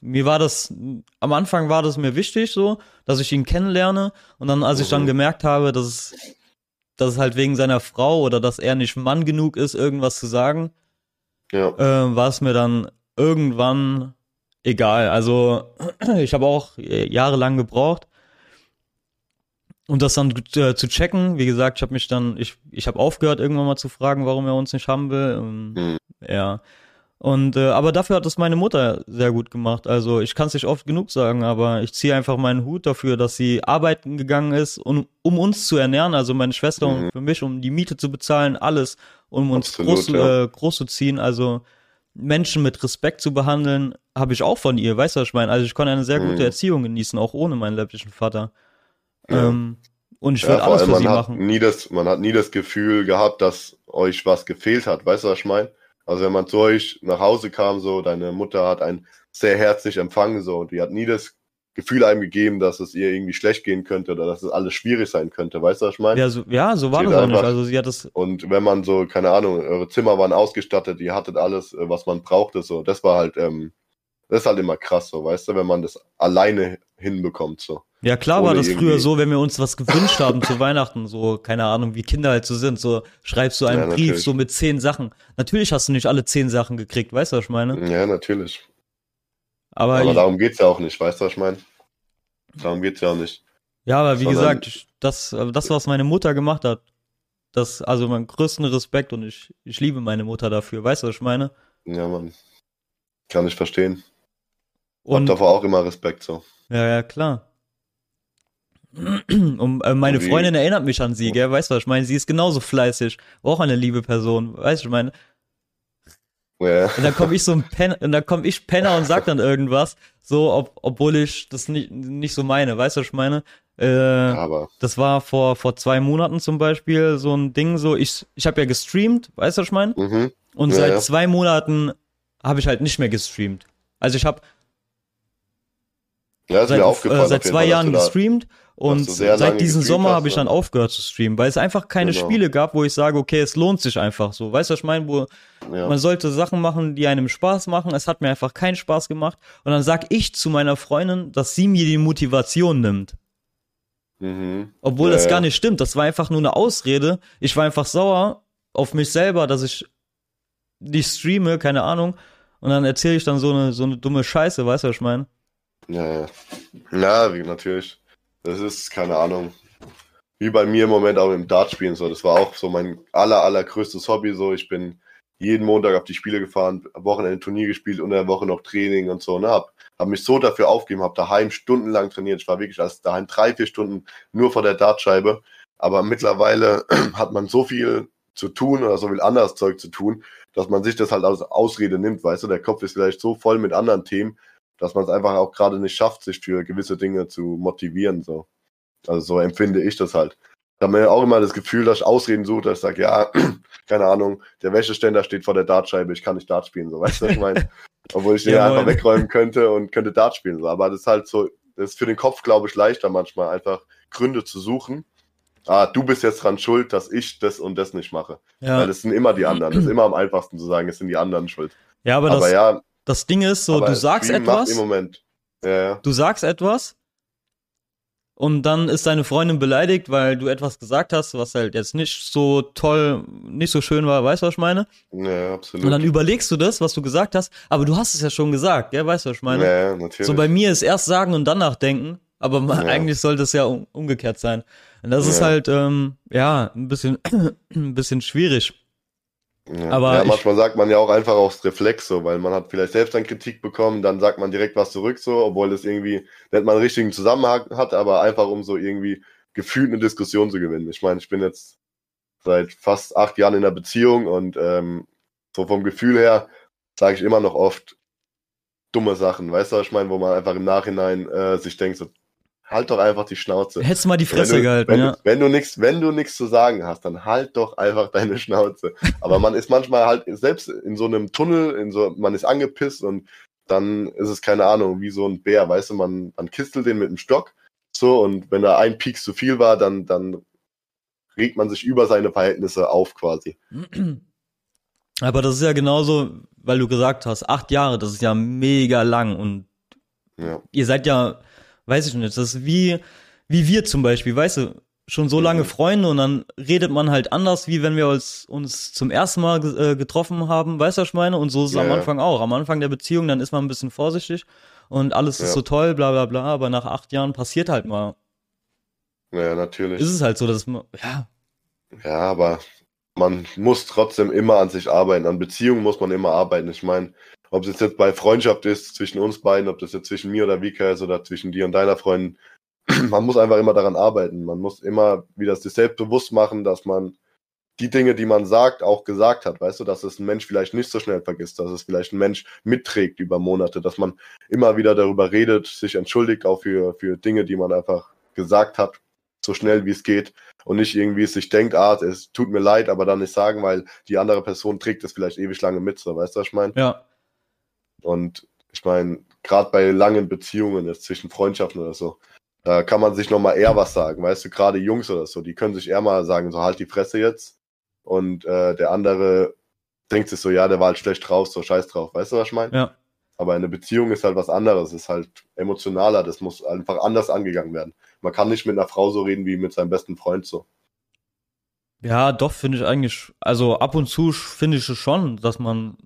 mir war das am Anfang war das mir wichtig, so, dass ich ihn kennenlerne. Und dann, als ich dann Mhm. gemerkt habe, dass es, dass es halt wegen seiner Frau oder dass er nicht Mann genug ist, irgendwas zu sagen, Ja. äh, war es mir dann irgendwann egal. Also ich habe auch äh, jahrelang gebraucht. Und das dann äh, zu checken, wie gesagt, ich habe mich dann, ich, ich habe aufgehört, irgendwann mal zu fragen, warum er uns nicht haben will. Und, Mhm. Ja. Und äh, aber dafür hat es meine Mutter sehr gut gemacht. Also ich kann es nicht oft genug sagen, aber ich ziehe einfach meinen Hut dafür, dass sie arbeiten gegangen ist, um, um uns zu ernähren, also meine Schwester Mhm. und für mich, um die Miete zu bezahlen, alles, um uns Absolut, groß, ja. äh, groß zu ziehen. Also Menschen mit Respekt zu behandeln, habe ich auch von ihr, weißt du, was ich meine? Also ich konnte eine sehr gute Mhm. Erziehung genießen, auch ohne meinen leiblichen Vater. Ja. Ähm, und ich Ja, würde vor alles für sie man hat machen. nie das, man hat nie das Gefühl gehabt, dass euch was gefehlt hat. Weißt du, was ich meine? Also wenn man zu euch nach Hause kam, so, deine Mutter hat einen sehr herzlich empfangen, so, und die hat nie das Gefühl einem gegeben, dass es ihr irgendwie schlecht gehen könnte oder dass es alles schwierig sein könnte. Weißt du, was ich meine? Ja, so, ja, so war Sie das hat auch nicht. einfach- Also sie hat das, Und wenn man so, keine Ahnung, eure Zimmer waren ausgestattet, ihr hattet alles, äh, was man brauchte, so, das war halt, ähm, das ist halt immer krass, so, weißt du, wenn man das alleine hinbekommt, so. Ja, klar war Ohne das früher irgendwie- so, wenn wir uns was gewünscht haben zu Weihnachten, so, keine Ahnung, wie Kinder halt so sind, so, schreibst du einen Ja, Brief so mit zehn Sachen. Natürlich hast du nicht alle zehn Sachen gekriegt, weißt du, was ich meine? Ja, natürlich. Aber, Aber darum geht's ja auch nicht, weißt du, was ich meine? Darum geht's ja auch nicht. ja, aber wie sondern- gesagt, das, das, was meine Mutter gemacht hat, das, also meinen größten Respekt und ich, ich liebe meine Mutter dafür, weißt du, was ich meine? Ja, Mann. Kann ich verstehen. Hab Und, davor auch immer Respekt, so. ja, ja, klar. Und äh, meine Freundin erinnert mich an sie, gell, weißt du, was ich meine? Sie ist genauso fleißig, auch eine liebe Person, weißt du, ich meine? Ja, Und dann komme ich so ein Penner, und dann komme ich Penner und sag dann irgendwas, so, ob, obwohl ich das nicht, nicht so meine, weißt du, was ich meine? Äh, aber, das war vor, vor zwei Monaten zum Beispiel so ein Ding, so, ich, ich habe ja gestreamt, weißt du, was ich meine? mhm. Und Ja, seit ja. zwei Monaten habe ich halt nicht mehr gestreamt. Also ich habe Ja, seit, mir aufgefallen. äh, seit zwei Jahren gestreamt und seit diesem Sommer habe ich ja. dann aufgehört zu streamen, weil es einfach keine Genau. Spiele gab, wo ich sage, okay, es lohnt sich einfach so. Weißt du, was ich meine? Wo Ja. man sollte Sachen machen, die einem Spaß machen. Es hat mir einfach keinen Spaß gemacht. Und dann sag ich zu meiner Freundin, dass sie mir die Motivation nimmt. Mhm. Obwohl Ja, das gar nicht stimmt. Das war einfach nur eine Ausrede. Ich war einfach sauer auf mich selber, dass ich nicht streame, keine Ahnung. Und dann erzähle ich dann so eine, so eine dumme Scheiße, weißt du, was ich meine? Ja, ja. Ja, natürlich. Das ist, keine Ahnung. Wie bei mir im Moment auch im Dartspielen so. Das war auch so mein aller, allergrößtes Hobby. So, ich bin jeden Montag auf die Spiele gefahren, am Wochenende Turnier gespielt, unter der Woche noch Training und so. Ne? Hab, hab mich so dafür aufgegeben, hab daheim stundenlang trainiert. Ich war wirklich als daheim drei, vier Stunden nur vor der Dartscheibe. Aber mittlerweile hat man so viel zu tun oder so viel anderes Zeug zu tun, dass man sich das halt als Ausrede nimmt, weißt du, der Kopf ist vielleicht so voll mit anderen Themen, dass man es einfach auch gerade nicht schafft, sich für gewisse Dinge zu motivieren. So. Also so empfinde ich das halt. Ich habe mir auch immer das Gefühl, dass ich Ausreden suche, dass ich sage, ja, keine Ahnung, der Wäscheständer steht vor der Dartscheibe, ich kann nicht Dart spielen, so weißt du, was ich meine? Obwohl ich den Ja, einfach wegräumen könnte und könnte Dart spielen. So. Aber das ist halt so, das ist für den Kopf, glaube ich, leichter manchmal einfach Gründe zu suchen. Ah, du bist jetzt dran schuld, dass ich das und das nicht mache. Weil Ja, es sind immer die anderen. Das ist immer am einfachsten zu sagen, es sind die anderen schuld. ja aber, Aber, das, ja, das Ding ist so, aber du sagst Stream etwas, Im Moment. Ja, ja. du sagst etwas und dann ist deine Freundin beleidigt, weil du etwas gesagt hast, was halt jetzt nicht so toll, nicht so schön war, weißt du, was ich meine? Ja, absolut. Und dann überlegst du das, was du gesagt hast, aber du hast es ja schon gesagt, gell, weißt du, was ich meine? ja, natürlich. So bei mir ist erst sagen und dann nachdenken, aber Ja. eigentlich sollte es ja um, umgekehrt sein. Und das ist Ja. halt, ähm, ja, ein bisschen, ein bisschen schwierig. Ja. Aber ja, ich- manchmal sagt man ja auch einfach aus Reflex so, weil man hat vielleicht selbst dann Kritik bekommen, dann sagt man direkt was zurück so, obwohl es irgendwie nicht mal einen richtigen Zusammenhang hat, aber einfach um so irgendwie gefühlt eine Diskussion zu gewinnen. Ich meine, ich bin jetzt seit fast acht Jahren in einer Beziehung und ähm, so vom Gefühl her sage ich immer noch oft dumme Sachen, weißt du, was ich meine, wo man einfach im Nachhinein äh, sich denkt, so, halt doch einfach die Schnauze. Hättest du mal die Fresse wenn du, gehalten, wenn, ja. du, wenn du nichts, wenn du nichts zu sagen hast, dann halt doch einfach deine Schnauze. Aber man ist manchmal halt selbst in so einem Tunnel, in so, man ist angepisst und dann ist es keine Ahnung, wie so ein Bär, weißt du, man, man kistelt den mit dem Stock, so und wenn da ein Piek zu viel war, dann, dann regt man sich über seine Verhältnisse auf quasi. Aber das ist ja genauso, weil du gesagt hast, acht Jahre, das ist ja mega lang und Ja, ihr seid ja, weiß ich nicht, das ist wie, wie wir zum Beispiel, weißt du, schon so lange Mhm. Freunde und dann redet man halt anders, wie wenn wir uns, uns zum ersten Mal äh, getroffen haben, weißt du, was ich meine? Und so ist es Ja, am ja. Anfang auch. Am Anfang der Beziehung, dann ist man ein bisschen vorsichtig und alles ist Ja. so toll, bla bla bla, aber nach acht Jahren passiert halt mal. ja, natürlich. Ist es halt so, dass man, ja, Ja, aber man muss trotzdem immer an sich arbeiten. An Beziehungen muss man immer arbeiten. Ich meine, ob es jetzt bei Freundschaft ist zwischen uns beiden, ob das jetzt zwischen mir oder Vika ist oder zwischen dir und deiner Freundin, man muss einfach immer daran arbeiten. Man muss immer wieder sich selbst bewusst machen, dass man die Dinge, die man sagt, auch gesagt hat. Weißt du, dass es ein Mensch vielleicht nicht so schnell vergisst, dass es vielleicht ein Mensch mitträgt über Monate, dass man immer wieder darüber redet, sich entschuldigt auch für, für Dinge, die man einfach gesagt hat, so schnell wie es geht und nicht irgendwie sich denkt, ah, es tut mir leid, aber dann nicht sagen, weil die andere Person trägt es vielleicht ewig lange mit, so, weißt du, was ich meine? ja, Und ich meine, gerade bei langen Beziehungen, jetzt zwischen Freundschaften oder so, da kann man sich nochmal eher was sagen, weißt du, gerade Jungs oder so, die können sich eher mal sagen, so halt die Fresse jetzt und äh, der andere denkt sich so, ja, der war halt schlecht drauf, so scheiß drauf, weißt du, was ich meine? ja. Aber eine Beziehung ist halt was anderes, ist halt emotionaler, das muss einfach anders angegangen werden. Man kann nicht mit einer Frau so reden wie mit seinem besten Freund so. Ja, doch, finde ich eigentlich, also ab und zu finde ich es schon, dass man,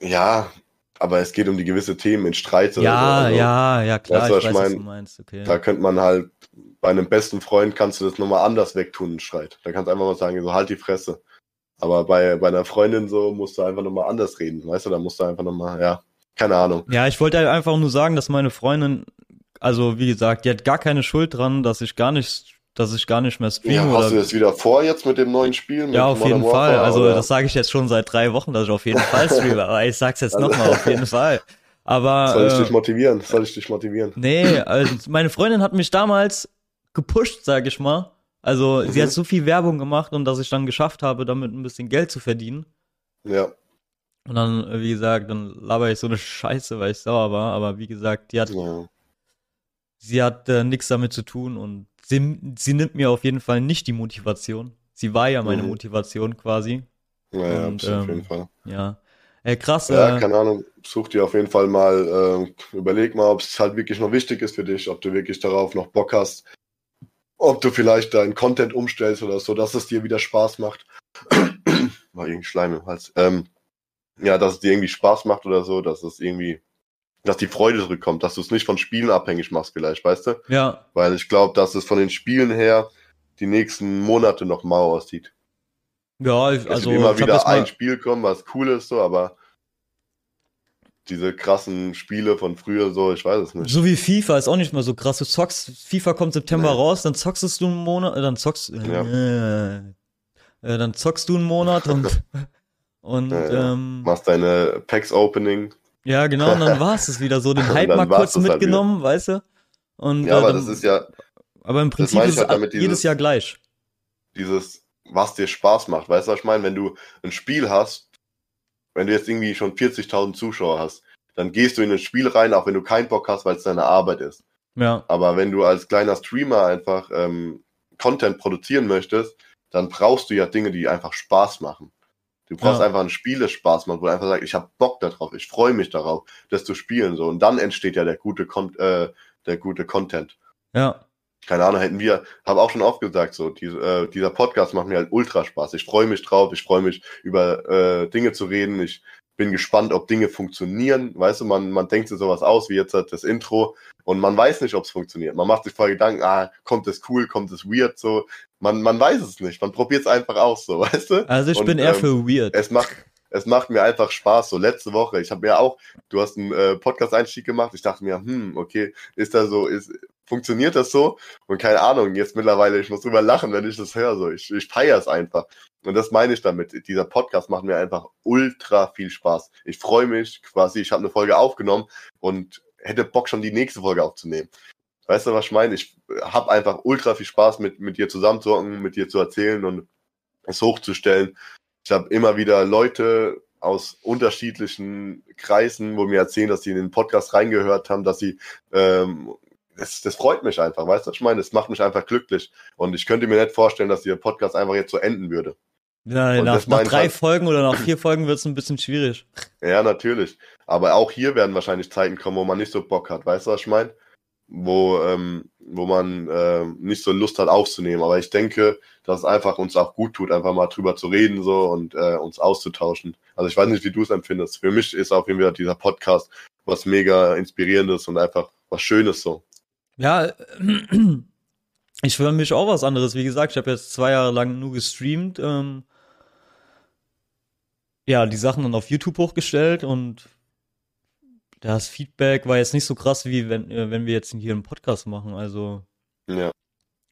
Ja, aber es geht um die gewisse Themen in Streit ja, so. Also, ja, ja, klar, weißt du, ich was weiß, ich was mein? du meinst, okay. Da könnte man halt, bei einem besten Freund kannst du das nochmal anders wegtun, einen Streit. Da kannst du einfach mal sagen, so halt die Fresse. Aber bei, bei einer Freundin so musst du einfach nochmal anders reden, weißt du, da musst du einfach nochmal, ja, keine Ahnung. Ja, ich wollte halt einfach nur sagen, dass meine Freundin, also wie gesagt, die hat gar keine Schuld dran, dass ich gar nicht, dass ich gar nicht mehr streame Ja, hast du das wieder vor jetzt mit dem neuen Spiel? Mit Ja, auf Modern jeden Fall. Warfare, Also oder? das sage ich jetzt schon seit drei Wochen, dass ich auf jeden Fall streame, aber ich sag's jetzt nochmal, auf jeden Fall. Aber Soll ich äh, dich motivieren? Soll ich dich motivieren? nee, also meine Freundin hat mich damals gepusht, sag ich mal. Also sie Mhm. hat so viel Werbung gemacht und dass ich dann geschafft habe, damit ein bisschen Geld zu verdienen. Ja, Und dann, wie gesagt, dann laber ich so eine Scheiße, weil ich sauer war. Aber wie gesagt, die hat ja. sie hat äh, nichts damit zu tun und sie, sie nimmt mir auf jeden Fall nicht die Motivation. Sie war ja meine Mhm. Motivation quasi. Ja, ja, Und, auf jeden ähm, Fall. Ja. Ey, krass. Ja, äh, keine Ahnung. Such dir auf jeden Fall mal, äh, überleg mal, ob es halt wirklich noch wichtig ist für dich, ob du wirklich darauf noch Bock hast, ob du vielleicht deinen Content umstellst oder so, dass es dir wieder Spaß macht. War irgendwie Schleim im Hals. Ähm, ja, dass es dir irgendwie Spaß macht oder so, dass es irgendwie, dass die Freude zurückkommt, dass du es nicht von Spielen abhängig machst vielleicht, weißt du? ja, Weil ich glaube, dass es von den Spielen her die nächsten Monate noch mau aussieht. ja, ich, also immer wieder ein Spiel kommen, was cool ist, so, aber diese krassen Spiele von früher, so, ich weiß es nicht. so wie FIFA ist auch nicht mehr so krass. Du zockst, FIFA kommt September Nee. raus, dann zockst du einen Monat, äh, dann zockst, äh, äh, dann zockst du einen Monat und und Ja, ja. ähm, Machst deine Packs Opening. Ja genau, und dann war es wieder so, den Hype mal kurz halt mitgenommen, weißt du? Und Ja, äh, aber dann, das ist ja aber im Prinzip ist halt es jedes dieses- Jahr gleich. dieses, was dir Spaß macht. Weißt du, was ich meine? Wenn du ein Spiel hast wenn du jetzt irgendwie schon 40.000 Zuschauer hast, dann gehst du in ein Spiel rein, auch wenn du keinen Bock hast, weil es deine Arbeit ist. Ja. Aber wenn du als kleiner Streamer einfach ähm, Content produzieren möchtest, dann brauchst du ja Dinge, die einfach Spaß machen. Du brauchst Ja. einfach ein Spiel, das Spaß macht, wo du einfach sagst, ich habe Bock darauf, ich freue mich darauf, das zu spielen. So. Und dann entsteht ja der gute, Con äh, der gute Content. Ja. Keine Ahnung, hätten wir, habe auch schon oft gesagt, so, diese, äh, dieser Podcast macht mir halt ultra Spaß. Ich freue mich drauf, ich freue mich über äh, Dinge zu reden. Ich bin gespannt, ob Dinge funktionieren. Weißt du, man, man denkt sich sowas aus, wie jetzt halt das Intro, und man weiß nicht, ob es funktioniert. Man macht sich voll Gedanken, ah, kommt es cool, kommt es weird, so. Man, man weiß es nicht. Man probiert es einfach aus, so, weißt du? Also ich Und, bin eher ähm, für weird. es macht, es macht mir einfach Spaß. So letzte Woche, ich habe mir auch, du hast einen äh, Podcast-Einstieg gemacht. Ich dachte mir, hm, okay, ist da so, ist, funktioniert das so? Und keine Ahnung, jetzt mittlerweile, ich muss drüber lachen, wenn ich das höre. So, ich, ich feiere es einfach. Und das meine ich damit. Dieser Podcast macht mir einfach ultra viel Spaß. Ich freue mich quasi, ich habe eine Folge aufgenommen und hätte Bock schon die nächste Folge aufzunehmen. Weißt du, was ich meine? Ich habe einfach ultra viel Spaß mit, mit dir zusammenzuhocken, mit dir zu erzählen und es hochzustellen. Ich habe immer wieder Leute aus unterschiedlichen Kreisen, wo mir erzählen, dass sie in den Podcast reingehört haben, dass sie, ähm, das, das freut mich einfach, weißt du, was ich meine? Das macht mich einfach glücklich. Und ich könnte mir nicht vorstellen, dass der Podcast einfach jetzt so enden würde. Ja, und nach, nach drei halt- Folgen oder nach vier Folgen wird es ein bisschen schwierig. Ja, natürlich. Aber auch hier werden wahrscheinlich Zeiten kommen, wo man nicht so Bock hat, weißt du, was ich meine? Wo, ähm, wo man ähm, nicht so Lust hat aufzunehmen. Aber ich denke, dass es einfach uns auch gut tut, einfach mal drüber zu reden so und äh, uns auszutauschen. Also ich weiß nicht, wie du es empfindest. Für mich ist auf jeden Fall dieser Podcast was mega inspirierendes und einfach was Schönes so. Ja, ich für mich auch was anderes. Wie gesagt, ich habe jetzt zwei Jahre lang nur gestreamt. Ähm, ja, die Sachen dann auf YouTube hochgestellt und das Feedback war jetzt nicht so krass, wie wenn, äh, wenn wir jetzt hier einen Podcast machen. Also, Ja,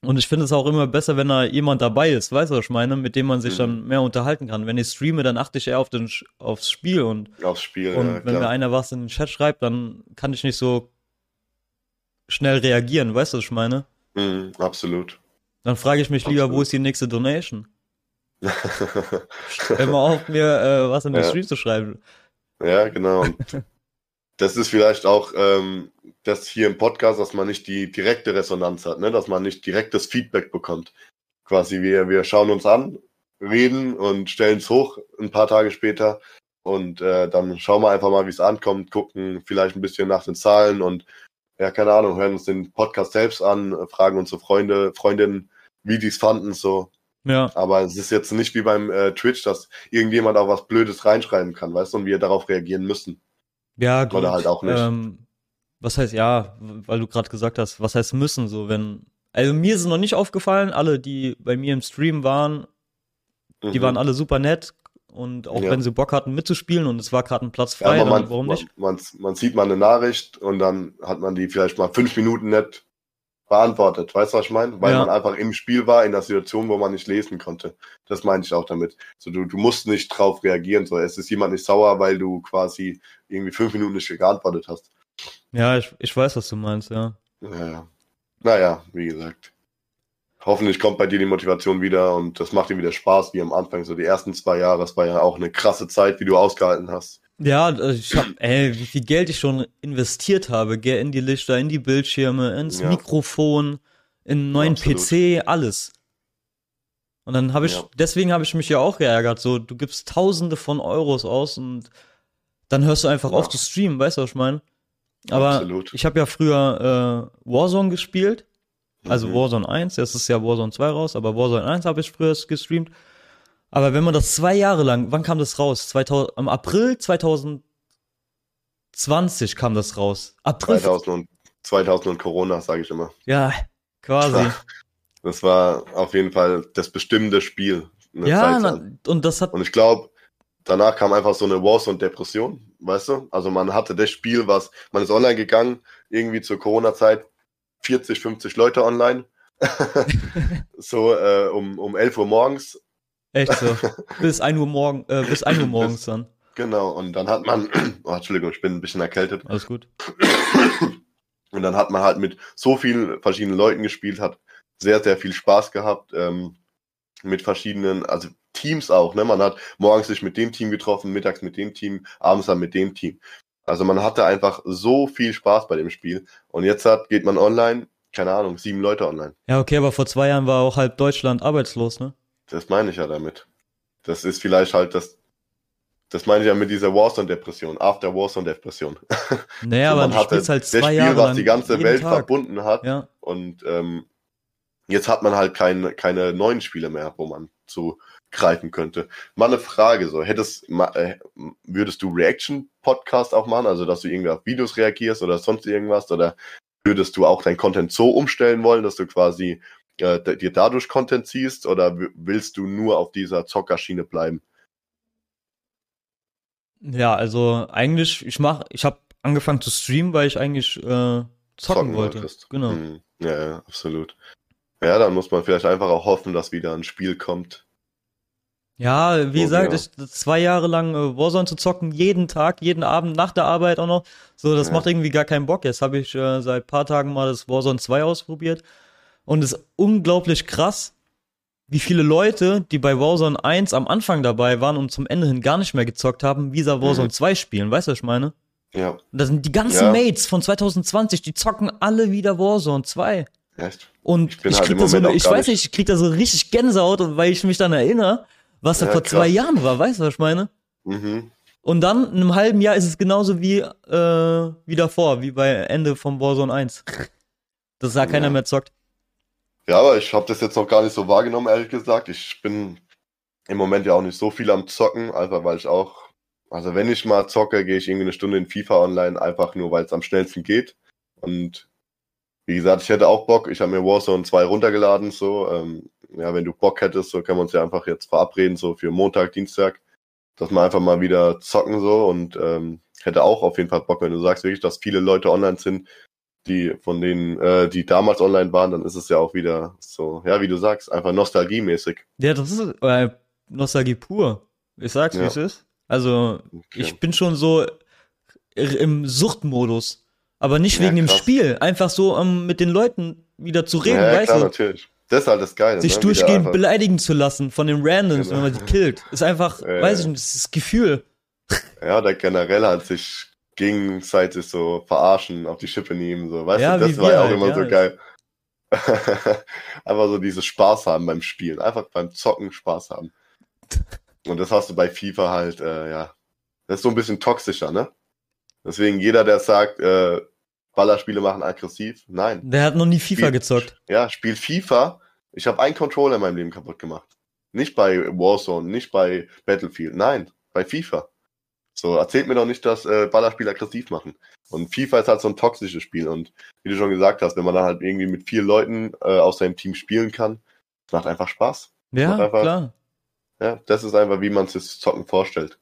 und ich finde es auch immer besser, wenn da jemand dabei ist, weißt du, was ich meine, mit dem man sich Mhm. dann mehr unterhalten kann. Wenn ich streame, dann achte ich eher auf den, aufs Spiel und aufs Spiel. und ja, wenn mir klar. einer was in den Chat schreibt, dann kann ich nicht so schnell reagieren, weißt du, was ich meine? Mhm, absolut. Dann frage ich mich lieber, Absolut. wo ist die nächste Donation? Hör mal auf, mir äh, was in den Ja. Stream zu schreiben. Ja, genau. Das ist vielleicht auch ähm, das hier im Podcast, dass man nicht die direkte Resonanz hat, ne? dass man nicht direktes Feedback bekommt. Quasi wir, wir schauen uns an, reden und stellen es hoch ein paar Tage später und äh, dann schauen wir einfach mal, wie es ankommt, gucken vielleicht ein bisschen nach den Zahlen und ja, keine Ahnung, hören uns den Podcast selbst an, fragen unsere Freunde, Freundinnen, wie die es fanden, so. Ja, Aber es ist jetzt nicht wie beim äh, Twitch, dass irgendjemand auch was Blödes reinschreiben kann, weißt du, und wir darauf reagieren müssen. ja, gut. Oder halt auch nicht. Ähm, was heißt, ja, weil du gerade gesagt hast, was heißt müssen, so, wenn, also mir ist es noch nicht aufgefallen, alle, die bei mir im Stream waren, die Mhm. waren alle super nett und auch Ja. wenn sie Bock hatten mitzuspielen und es war gerade ein Platz Ja, frei, dann man, warum nicht? Man, man, man sieht mal eine Nachricht und dann hat man die vielleicht mal fünf Minuten nicht beantwortet. Weißt du, was ich meine? Weil Ja. man einfach im Spiel war, in der Situation, wo man nicht lesen konnte. Das meine ich auch damit. So, du, du musst nicht drauf reagieren. So, es ist jemand nicht sauer, weil du quasi irgendwie fünf Minuten nicht geantwortet hast. Ja, ich, ich weiß, was du meinst, ja. Ja. Naja, wie gesagt. Hoffentlich kommt bei dir die Motivation wieder und das macht dir wieder Spaß, wie am Anfang. So die ersten zwei Jahre, das war ja auch eine krasse Zeit, wie du ausgehalten hast. Ja, äh, ich hab, ey, wie viel Geld ich schon investiert habe, gell, in die Lichter, in die Bildschirme, ins Ja. Mikrofon, in einen neuen Absolut. PC, alles. Und dann habe ich, Ja. deswegen habe ich mich ja auch geärgert, so, du gibst tausende von Euros aus und dann hörst du einfach Ja. auf zu streamen, weißt du, was ich meine? Aber Absolut. ich habe ja früher äh, Warzone gespielt, also Mhm. Warzone 1, jetzt ist ja Warzone 2 raus, aber Warzone 1 habe ich früher gestreamt. Aber wenn man das zwei Jahre lang, wann kam das raus? 2000, Am April 2020 kam das raus. April. 2000 und, 2000 und Corona, sage ich immer. Ja, quasi. Das war auf jeden Fall das bestimmende Spiel. ja, na, und das hat, Und ich glaube, danach kam einfach so eine Warzone-Depression, weißt du? Also man hatte das Spiel, was, man ist online gegangen, irgendwie zur Corona-Zeit, 40, 50 Leute online. so äh, um, um 11 Uhr morgens. Echt so. bis 1 Uhr morgen, äh, bis 1 Uhr morgens dann. Genau, und dann hat man, oh, Entschuldigung, ich bin ein bisschen erkältet. Alles gut. Und dann hat man halt mit so vielen verschiedenen Leuten gespielt, hat sehr, sehr viel Spaß gehabt. Ähm, mit verschiedenen, also Teams auch, ne? Man hat morgens sich mit dem Team getroffen, mittags mit dem Team, abends dann mit dem Team. Also man hatte einfach so viel Spaß bei dem Spiel. Und jetzt hat, geht man online, keine Ahnung, sieben Leute online. Ja, okay, aber vor zwei Jahren war auch halb Deutschland arbeitslos, ne? Das meine ich ja damit. Das ist vielleicht halt das, das meine ich ja mit dieser Warzone-Depression, After Warzone-Depression. Naja, So, aber man hatte spielst halt das zwei Spiel, Jahre was die ganze Welt Tag. verbunden hat. Ja, Und ähm, jetzt hat man halt kein, keine neuen Spiele mehr, wo man zu greifen könnte. Mal eine Frage, so hättest, äh, würdest du Reaction-Podcast auch machen, also dass du irgendwie auf Videos reagierst oder sonst irgendwas, oder würdest du auch dein Content so umstellen wollen, dass du quasi äh, dir dadurch Content ziehst, oder willst du nur auf dieser Zockerschiene bleiben? ja, also eigentlich, ich mach, ich habe angefangen zu streamen, weil ich eigentlich äh, zocken, wollte. wolltest. Genau. Hm, ja, ja, absolut. Ja, dann muss man vielleicht einfach auch hoffen, dass wieder ein Spiel kommt. Ja, wie Oh, gesagt, ja. ich, zwei Jahre lang äh, Warzone zu zocken, jeden Tag, jeden Abend, nach der Arbeit auch noch. So, das Ja. macht irgendwie gar keinen Bock. Jetzt habe ich äh, seit paar Tagen mal das Warzone 2 ausprobiert. Und es ist unglaublich krass, wie viele Leute, die bei Warzone 1 am Anfang dabei waren und zum Ende hin gar nicht mehr gezockt haben, Visa Warzone Mhm. 2 spielen. Weißt du, was ich meine? Ja, Das sind die ganzen Ja. Mates von 2020, die zocken alle wieder Warzone 2. echt. Und Ich ich halt krieg da so, eine, ich weiß nicht, ich krieg da so richtig Gänsehaut, weil ich mich dann erinnere, was da Ja, vor krass. zwei Jahren war, weißt du, was ich meine? Mhm. Und dann in einem halben Jahr ist es genauso wie, äh, wie davor, wie bei Ende vom Warzone 1. Dass da keiner Ja. mehr zockt. Ja, aber ich habe das jetzt noch gar nicht so wahrgenommen, ehrlich gesagt. Ich bin im Moment ja auch nicht so viel am Zocken, einfach weil ich auch, also wenn ich mal zocke, gehe ich irgendwie eine Stunde in FIFA online, einfach nur weil es am schnellsten geht. Und wie gesagt, ich hätte auch Bock, ich habe mir Warzone 2 runtergeladen, so, ähm, ja, wenn du Bock hättest, so können wir uns ja einfach jetzt verabreden, so für Montag, Dienstag, dass wir einfach mal wieder zocken, so, und ähm, hätte auch auf jeden Fall Bock, wenn du sagst wirklich, dass viele Leute online sind, die von denen, äh, die damals online waren, dann ist es ja auch wieder so, ja, wie du sagst, einfach nostalgiemäßig. Ja, das ist äh, Nostalgie pur. Ich sag's, wie Ja. es ist. Also, Okay. ich bin schon so im Suchtmodus. Aber nicht Ja, wegen dem krass. Spiel. Einfach so, um mit den Leuten wieder zu reden, ja, weißt klar, du? natürlich. Das ist halt das Geile. Sich ne? Durchgehend beleidigen zu lassen von den Randoms, Genau. wenn man die killt. Ist einfach, Ja, weiß ich nicht, das ist das Gefühl. Ja, der generell hat sich gegenseitig so verarschen, auf die Schippe nehmen, so. Weißt Ja, du, das war ja auch halt, immer ja. so geil. Einfach so dieses Spaß haben beim Spielen. Einfach beim Zocken Spaß haben. Und das hast du bei FIFA halt, äh, ja. Das ist so ein bisschen toxischer, ne? Deswegen jeder, der sagt, äh, Ballerspiele machen aggressiv, nein. Der hat noch nie FIFA Spiel- gezockt. Ja, spiel FIFA. Ich habe einen Controller in meinem Leben kaputt gemacht. Nicht bei Warzone, nicht bei Battlefield, nein, bei FIFA. So, erzählt mir doch nicht, dass äh, Ballerspiele aggressiv machen. Und FIFA ist halt so ein toxisches Spiel. Und wie du schon gesagt hast, wenn man dann halt irgendwie mit vier Leuten äh, aus seinem Team spielen kann, es macht einfach Spaß. Ja, Macht einfach- klar. Ja, das ist einfach, wie man sich das Zocken vorstellt.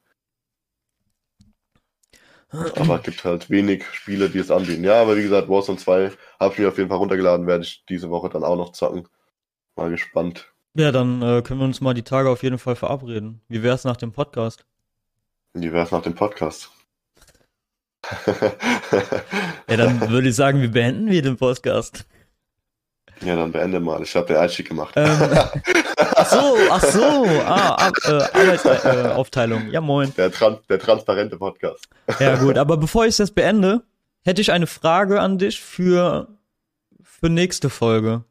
Aber es gibt halt wenig Spiele, die es anbieten. Ja, aber wie gesagt, Warzone 2 habe ich mir auf jeden Fall runtergeladen, werde ich diese Woche dann auch noch zocken. Mal gespannt. Ja, dann äh, können wir uns mal die Tage auf jeden Fall verabreden. Wie wär's nach dem Podcast? Wie wär's nach dem Podcast? Ja, dann würde ich sagen, wir beenden wir den Podcast. ja, dann beende mal. Ich habe den Einstieg gemacht. Ähm, ach so, ach so. Ah, äh, Arbeitsaufteilung. Äh, ja, moin. Der, tran der transparente Podcast. Ja, gut, aber bevor ich das beende, hätte ich eine Frage an dich für, für nächste Folge.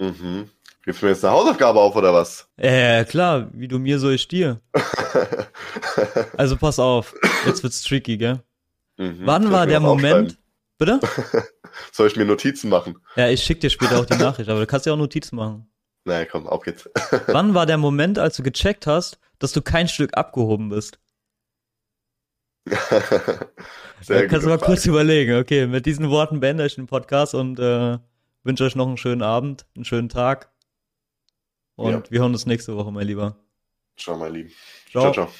Mhm. Gibst du mir jetzt eine Hausaufgabe auf oder was? Ja, klar, wie du mir, so ich dir. Also pass auf, jetzt wird's tricky, gell? Mhm. Wann war der Moment? Bitte? Soll ich mir Notizen machen? Ja, ich schick dir später auch die Nachricht, aber du kannst ja auch Notizen machen. Naja, komm, auf geht's. Wann war der Moment, als du gecheckt hast, dass du kein Stück abgehoben bist? Sehr kannst du mal kurz überlegen. Okay, mit diesen Worten beende ich den Podcast und äh, wünsche euch noch einen schönen Abend, einen schönen Tag. Und Ja. wir hören uns nächste Woche, mein Lieber. Ciao, mein Lieben. Ciao. ciao. ciao.